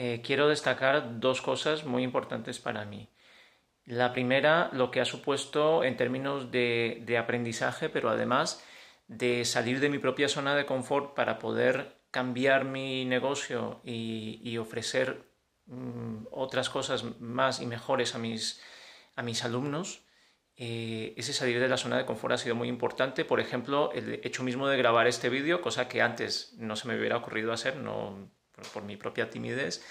eh, quiero destacar dos cosas muy importantes para mí. La primera, lo que ha supuesto en términos de, aprendizaje, pero además de salir de mi propia zona de confort para poder cambiar mi negocio y, ofrecer mm, otras cosas más y mejores a mis, a mis alumnos. Eh, ese salir de la zona de confort ha sido muy importante. Por ejemplo, el hecho mismo de grabar este vídeo, cosa que antes no se me hubiera ocurrido hacer, no, por, mi propia timidez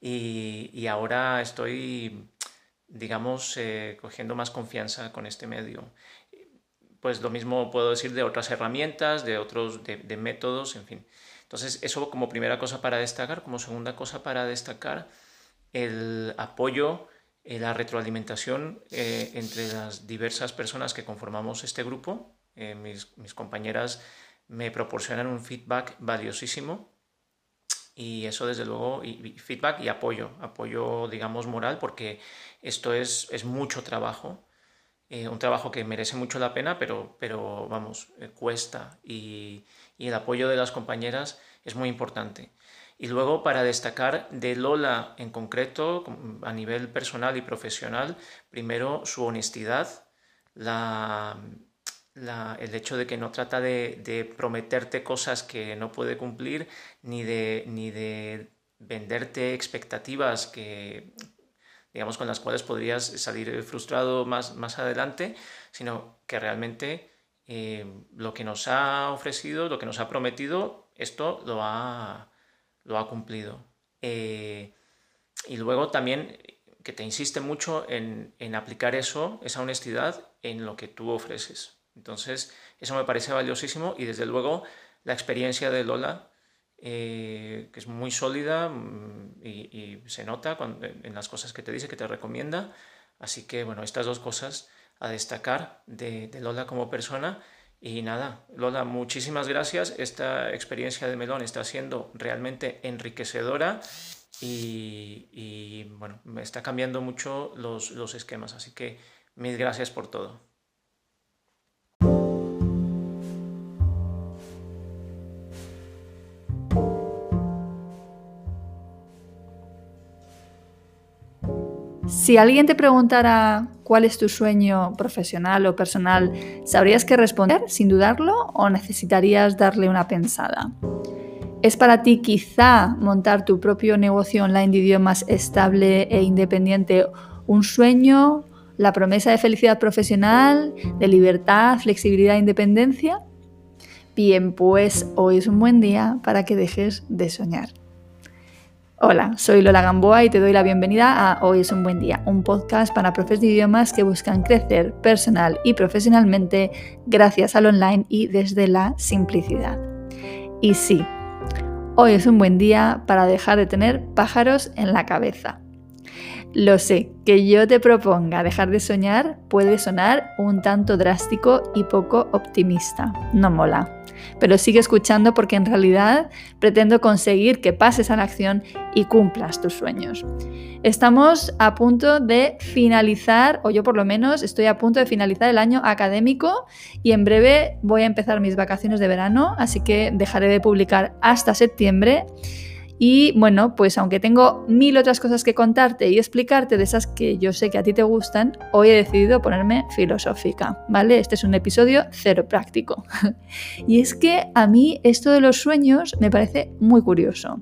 y, ahora estoy, digamos, eh, cogiendo más confianza con este medio. Pues lo mismo puedo decir de otras herramientas, de otros, de, métodos, en fin. Entonces, eso como primera cosa para destacar. Como segunda cosa para destacar, el apoyo, eh, la retroalimentación eh, entre las diversas personas que conformamos este grupo. mis, mis compañeras me proporcionan un feedback valiosísimo y eso desde luego, y, feedback y apoyo, apoyo digamos moral, porque esto es, es mucho trabajo, eh, un trabajo que merece mucho la pena, pero, pero vamos, eh, cuesta y, y, el apoyo de las compañeras es muy importante. Y luego para destacar de Lola en concreto, a nivel personal y profesional, primero su honestidad, la, el hecho de que no trata de, prometerte cosas que no puede cumplir, ni de, ni de venderte expectativas que, digamos, con las cuales podrías salir frustrado más, más adelante, sino que realmente eh, lo que nos ha ofrecido, lo que nos ha prometido, esto lo ha, lo ha cumplido. Eh, y luego también que te insiste mucho en, en aplicar eso, esa honestidad, en lo que tú ofreces. Entonces, eso me parece valiosísimo y desde luego la experiencia de Lola, eh, que es muy sólida mm, y, se nota en las cosas que te dice, que te recomienda. Así que, bueno, estas dos cosas a destacar de, Lola como persona. Y nada, Lola, muchísimas gracias. Esta experiencia de Melón está siendo realmente enriquecedora y, bueno, me está cambiando mucho los, los esquemas. Así que mil gracias por todo. Si alguien te preguntara cuál es tu sueño profesional o personal, ¿sabrías qué responder sin dudarlo o necesitarías darle una pensada? ¿Es para ti quizá montar tu propio negocio online de idiomas estable e independiente un sueño, la promesa de felicidad profesional, de libertad, flexibilidad e independencia? Bien, pues hoy es un buen día para que dejes de soñar. Hola, soy Lola Gamboa y te doy la bienvenida a Hoy es un buen día, un podcast para profes de idiomas que buscan crecer personal y profesionalmente gracias al online y desde la simplicidad. Y sí, hoy es un buen día para dejar de tener pájaros en la cabeza. Lo sé, que yo te proponga dejar de soñar puede sonar un tanto drástico y poco optimista. No mola pero sigue escuchando porque en realidad pretendo conseguir que pases a la acción y cumplas tus sueños. Estamos a punto de finalizar, o yo por lo menos estoy a punto de finalizar el año académico y en breve voy a empezar mis vacaciones de verano, así que dejaré de publicar hasta septiembre. Y bueno, pues aunque tengo mil otras cosas que contarte y explicarte de esas que yo sé que a ti te gustan, hoy he decidido ponerme filosófica, ¿vale? Este es un episodio cero práctico. y es que a mí esto de los sueños me parece muy curioso.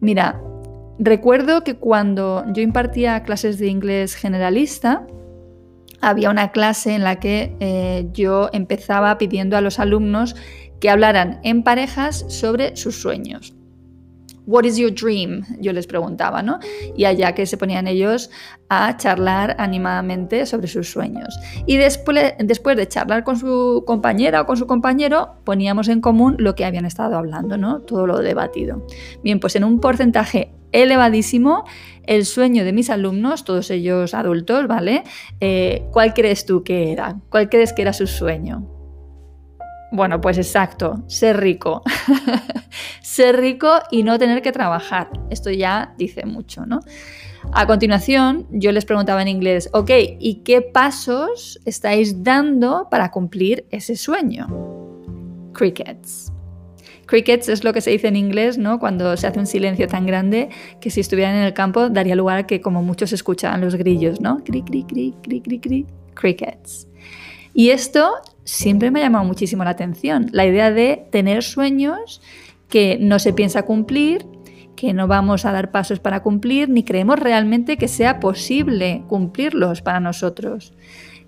Mira, recuerdo que cuando yo impartía clases de inglés generalista, había una clase en la que eh, yo empezaba pidiendo a los alumnos que hablaran en parejas sobre sus sueños. What is your dream? Yo les preguntaba, ¿no? Y allá que se ponían ellos a charlar animadamente sobre sus sueños. Y después, después de charlar con su compañera o con su compañero, poníamos en común lo que habían estado hablando, ¿no? Todo lo debatido. Bien, pues en un porcentaje elevadísimo, el sueño de mis alumnos, todos ellos adultos, ¿vale? Eh, ¿Cuál crees tú que era? ¿Cuál crees que era su sueño? Bueno, pues exacto, ser rico. ser rico y no tener que trabajar. Esto ya dice mucho, ¿no? A continuación, yo les preguntaba en inglés, ok, ¿y qué pasos estáis dando para cumplir ese sueño? Crickets. Crickets es lo que se dice en inglés, ¿no? Cuando se hace un silencio tan grande que si estuvieran en el campo daría lugar a que como muchos escuchaban los grillos, ¿no? Cri, cri, cri, cri, cri, cri. Crickets. Y esto siempre me ha llamado muchísimo la atención, la idea de tener sueños que no se piensa cumplir, que no vamos a dar pasos para cumplir, ni creemos realmente que sea posible cumplirlos para nosotros.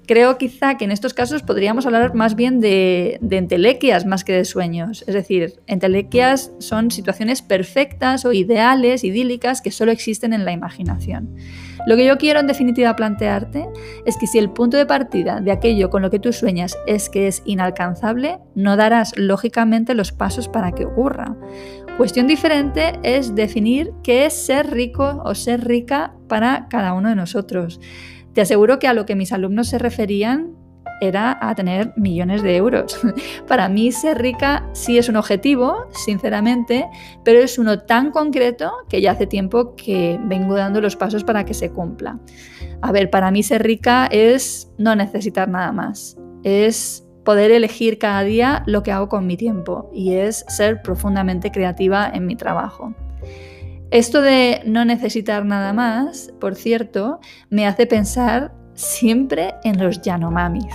Creo quizá que en estos casos podríamos hablar más bien de, entelequias más que de sueños. Es decir, entelequias son situaciones perfectas o ideales, idílicas, que solo existen en la imaginación. Lo que yo quiero en definitiva plantearte es que si el punto de partida de aquello con lo que tú sueñas es que es inalcanzable, no darás lógicamente los pasos para que ocurra. Cuestión diferente es definir qué es ser rico o ser rica para cada uno de nosotros. Te aseguro que a lo que mis alumnos se referían era a tener millones de euros. Para mí ser rica sí es un objetivo, sinceramente, pero es uno tan concreto que ya hace tiempo que vengo dando los pasos para que se cumpla. A ver, para mí ser rica es no necesitar nada más. Es poder elegir cada día lo que hago con mi tiempo y es ser profundamente creativa en mi trabajo. Esto de no necesitar nada más, por cierto, me hace pensar siempre en los Yanomamis.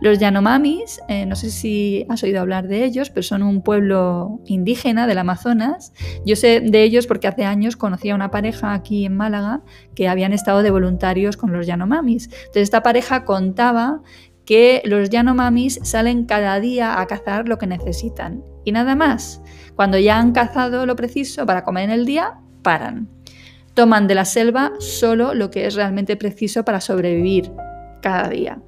Los Yanomamis, eh, no sé si has oído hablar de ellos, pero son un pueblo indígena del Amazonas. Yo sé de ellos porque hace años conocí a una pareja aquí en Málaga que habían estado de voluntarios con los Yanomamis. Entonces esta pareja contaba que los Yanomamis salen cada día a cazar lo que necesitan y nada más. Cuando ya han cazado lo preciso para comer en el día, paran. Toman de la selva solo lo que es realmente preciso para sobrevivir cada día.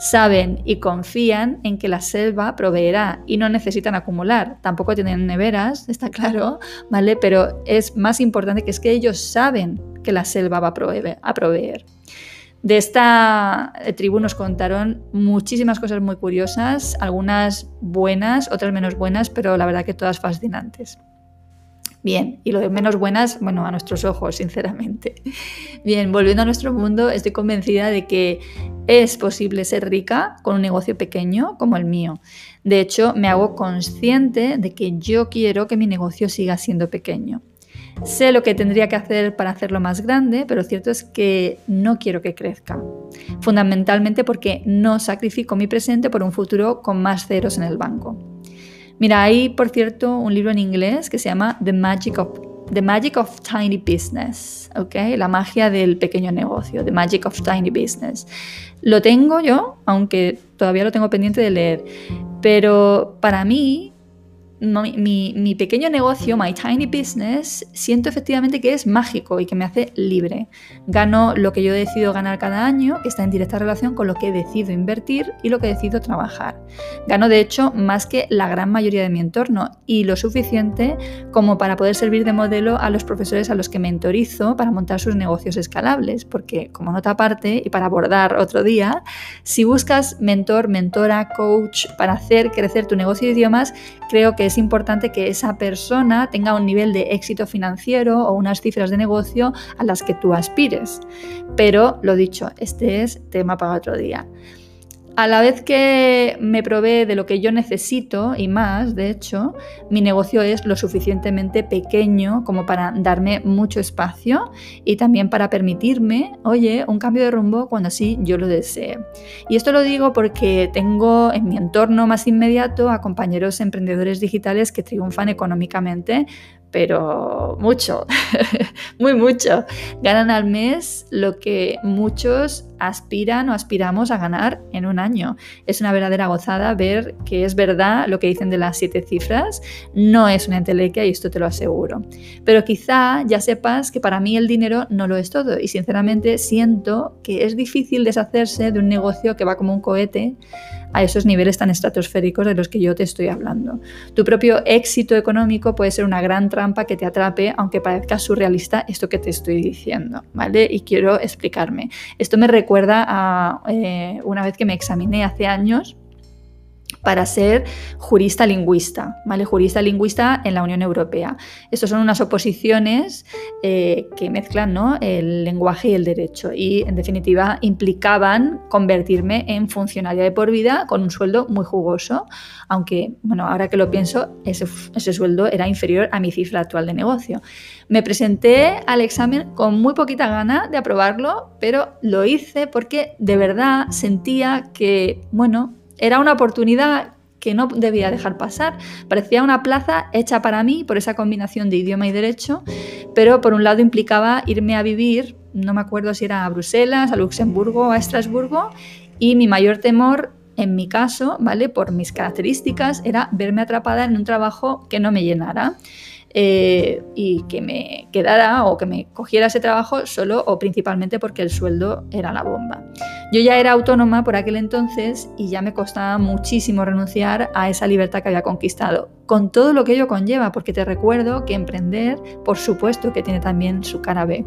Saben y confían en que la selva proveerá y no necesitan acumular. Tampoco tienen neveras, está claro, ¿vale? Pero es más importante que es que ellos saben que la selva va a proveer. A proveer. De esta eh, tribu nos contaron muchísimas cosas muy curiosas, algunas buenas, otras menos buenas, pero la verdad que todas fascinantes. Bien, y lo de menos buenas, bueno, a nuestros ojos, sinceramente. Bien, volviendo a nuestro mundo, estoy convencida de que es posible ser rica con un negocio pequeño como el mío. De hecho, me hago consciente de que yo quiero que mi negocio siga siendo pequeño. Sé lo que tendría que hacer para hacerlo más grande, pero cierto es que no quiero que crezca. Fundamentalmente porque no sacrifico mi presente por un futuro con más ceros en el banco. Mira, hay, por cierto, un libro en inglés que se llama The Magic of, The Magic of Tiny Business, ¿ok? La magia del pequeño negocio, The Magic of Tiny Business. Lo tengo yo, aunque todavía lo tengo pendiente de leer, pero para mí mi, pequeño negocio, my tiny business, siento efectivamente que es mágico y que me hace libre. Gano lo que yo decido ganar cada año, que está en directa relación con lo que decido invertir y lo que decido trabajar. Gano, de hecho, más que la gran mayoría de mi entorno y lo suficiente como para poder servir de modelo a los profesores a los que mentorizo para montar sus negocios escalables. Porque, como nota aparte, y para abordar otro día, si buscas mentor, mentora, coach para hacer crecer tu negocio de idiomas, creo que importante que esa persona tenga un nivel de éxito financiero o unas cifras de negocio a las que tú aspires. Pero lo dicho, este es tema para otro día. A la vez que me provee de lo que yo necesito y más, de hecho, mi negocio es lo suficientemente pequeño como para darme mucho espacio y también para permitirme, oye, un cambio de rumbo cuando así yo lo desee. Y esto lo digo porque tengo en mi entorno más inmediato a compañeros emprendedores digitales que triunfan económicamente, pero mucho, muy mucho. Ganan al mes lo que muchos aspiran o aspiramos a ganar en un año. Es una verdadera gozada ver que es verdad lo que dicen de las siete cifras. No es una entelequia y esto te lo aseguro. Pero quizá ya sepas que para mí el dinero no lo es todo y sinceramente siento que es difícil deshacerse de un negocio que va como un cohete a esos niveles tan estratosféricos de los que yo te estoy hablando. Tu propio éxito económico puede ser una gran trampa que te atrape, aunque parezca surrealista esto que te estoy diciendo, ¿vale? Y quiero explicarme. Esto me recuerda a eh, una vez que me examiné hace años para ser jurista lingüista, ¿vale? Jurista lingüista en la Unión Europea. Estas son unas oposiciones eh, que mezclan ¿no? el lenguaje y el derecho y, en definitiva, implicaban convertirme en funcionaria de por vida con un sueldo muy jugoso, aunque, bueno, ahora que lo pienso, ese, ese sueldo era inferior a mi cifra actual de negocio. Me presenté al examen con muy poquita gana de aprobarlo, pero lo hice porque de verdad sentía que, bueno, era una oportunidad que no debía dejar pasar. Parecía una plaza hecha para mí por esa combinación de idioma y derecho, pero por un lado implicaba irme a vivir, no me acuerdo si era a Bruselas, a Luxemburgo a Estrasburgo, y mi mayor temor en mi caso, ¿vale? Por mis características, era verme atrapada en un trabajo que no me llenara. Eh, y que me quedara o que me cogiera ese trabajo solo o principalmente porque el sueldo era la bomba. Yo ya era autónoma por aquel entonces y ya me costaba muchísimo renunciar a esa libertad que había conquistado, con todo lo que ello conlleva, porque te recuerdo que emprender, por supuesto que tiene también su cara B.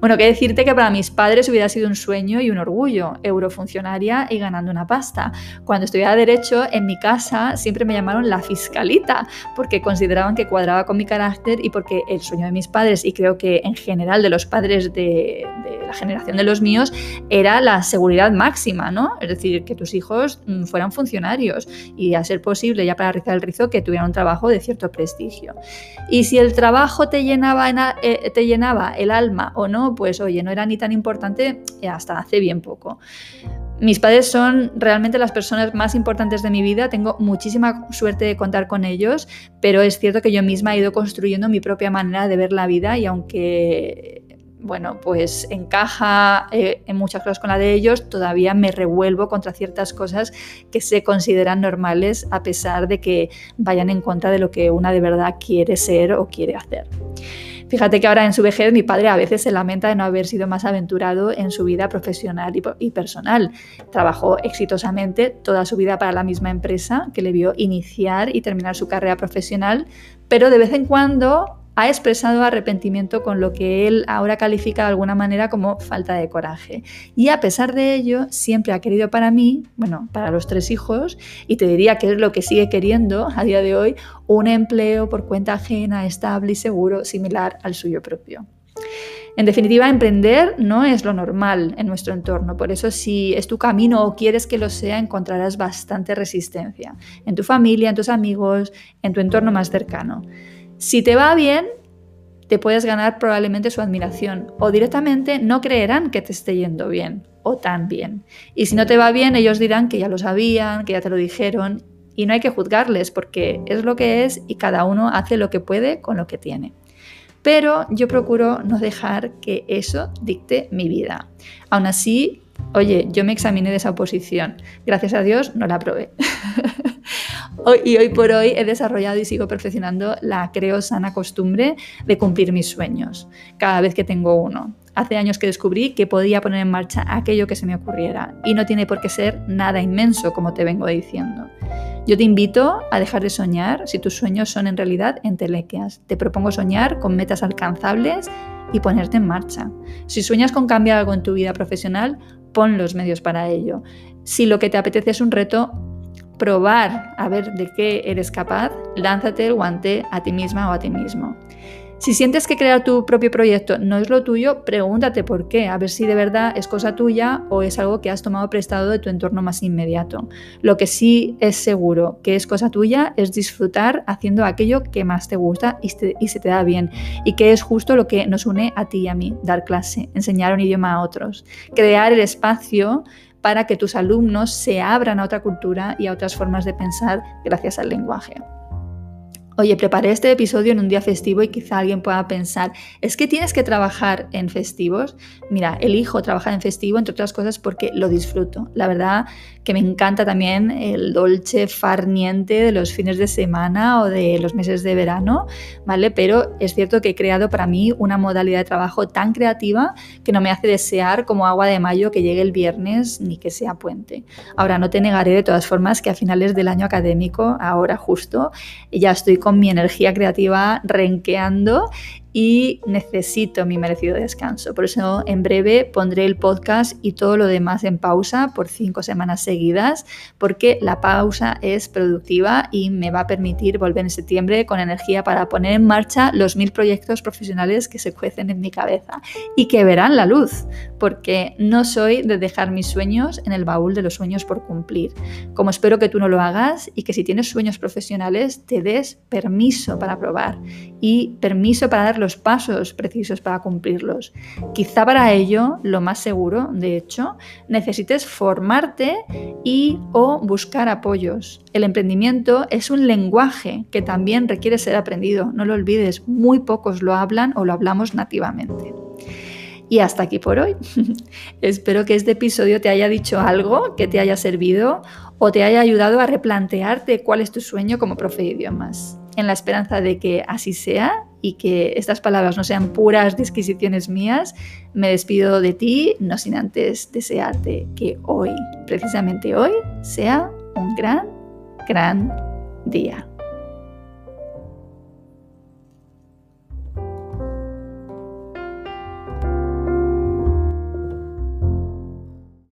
Bueno, que decirte que para mis padres hubiera sido un sueño y un orgullo, eurofuncionaria y ganando una pasta. Cuando estudiaba Derecho, en mi casa siempre me llamaron la fiscalita, porque consideraban que cuadraba con mi carácter y porque el sueño de mis padres, y creo que en general de los padres de, la generación de los míos, era la seguridad máxima, ¿no? Es decir, que tus hijos mm, fueran funcionarios y a ser posible, ya para rizar el rizo, que tuvieran un trabajo de cierto prestigio. Y si el trabajo te llenaba, eh, te llenaba el alma o no, pues oye, no era ni tan importante hasta hace bien poco. Mis padres son realmente las personas más importantes de mi vida, tengo muchísima suerte de contar con ellos, pero es cierto que yo misma he ido construyendo mi propia manera de ver la vida y aunque bueno, pues encaja eh, en muchas cosas con la de ellos, todavía me revuelvo contra ciertas cosas que se consideran normales a pesar de que vayan en contra de lo que una de verdad quiere ser o quiere hacer. Fíjate que ahora en su vejez mi padre a veces se lamenta de no haber sido más aventurado en su vida profesional y personal. Trabajó exitosamente toda su vida para la misma empresa que le vio iniciar y terminar su carrera profesional, pero de vez en cuando ha expresado arrepentimiento con lo que él ahora califica de alguna manera como falta de coraje. Y a pesar de ello, siempre ha querido para mí, bueno, para los tres hijos, y te diría que es lo que sigue queriendo a día de hoy, un empleo por cuenta ajena, estable y seguro, similar al suyo propio. En definitiva, emprender no es lo normal en nuestro entorno, por eso si es tu camino o quieres que lo sea, encontrarás bastante resistencia en tu familia, en tus amigos, en tu entorno más cercano. Si te va bien, te puedes ganar probablemente su admiración o directamente no creerán que te esté yendo bien o tan bien. Y si no te va bien, ellos dirán que ya lo sabían, que ya te lo dijeron y no hay que juzgarles porque es lo que es y cada uno hace lo que puede con lo que tiene. Pero yo procuro no dejar que eso dicte mi vida. Aún así, oye, yo me examiné de esa oposición. Gracias a Dios no la y hoy por hoy he desarrollado y sigo perfeccionando la creo sana costumbre de cumplir mis sueños cada vez que tengo uno. Hace años que descubrí que podía poner en marcha aquello que se me ocurriera y no tiene por qué ser nada inmenso como te vengo diciendo. Yo te invito a dejar de soñar si tus sueños son en realidad entelequias. Te propongo soñar con metas alcanzables y ponerte en marcha. Si sueñas con cambiar algo en tu vida profesional, pon los medios para ello. Si lo que te apetece es un reto, probar a ver de qué eres capaz, lánzate el guante a ti misma o a ti mismo. Si sientes que crear tu propio proyecto no es lo tuyo, pregúntate por qué, a ver si de verdad es cosa tuya o es algo que has tomado prestado de tu entorno más inmediato. Lo que sí es seguro que es cosa tuya es disfrutar haciendo aquello que más te gusta y, se te da bien y que es justo lo que nos une a ti y a mí, dar clase, enseñar un idioma a otros, crear el espacio para que tus alumnos se abran a otra cultura y a otras formas de pensar gracias al lenguaje. Oye, preparé este episodio en un día festivo y quizá alguien pueda pensar, es que tienes que trabajar en festivos. Mira, elijo trabajar en festivo, entre otras cosas, porque lo disfruto. La verdad que me encanta también el dolce farniente de los fines de semana o de los meses de verano, ¿vale? Pero es cierto que he creado para mí una modalidad de trabajo tan creativa que no me hace desear como agua de mayo que llegue el viernes ni que sea puente. Ahora, no te negaré de todas formas que a finales del año académico, ahora justo, ya estoy con mi energía creativa renqueando y necesito mi merecido descanso. Por eso en breve pondré el podcast y todo lo demás en pausa por cinco semanas seguidas, porque la pausa es productiva y me va a permitir volver en septiembre con energía para poner en marcha los mil proyectos profesionales que se cuecen en mi cabeza y que verán la luz, porque no soy de dejar mis sueños en el baúl de los sueños por cumplir. Como espero que tú no lo hagas y que si tienes sueños profesionales te des permiso para probar y permiso para los pasos precisos para cumplirlos. Quizá para ello, lo más seguro, de hecho, necesites formarte y o buscar apoyos. El emprendimiento es un lenguaje que también requiere ser aprendido, no lo olvides, muy pocos lo hablan o lo hablamos nativamente. Y hasta aquí por hoy. Espero que este episodio te haya dicho algo, que te haya servido o te haya ayudado a replantearte cuál es tu sueño como profe de idiomas. En la esperanza de que así sea y que estas palabras no sean puras disquisiciones mías, me despido de ti, no sin antes desearte que hoy, precisamente hoy, sea un gran, gran día.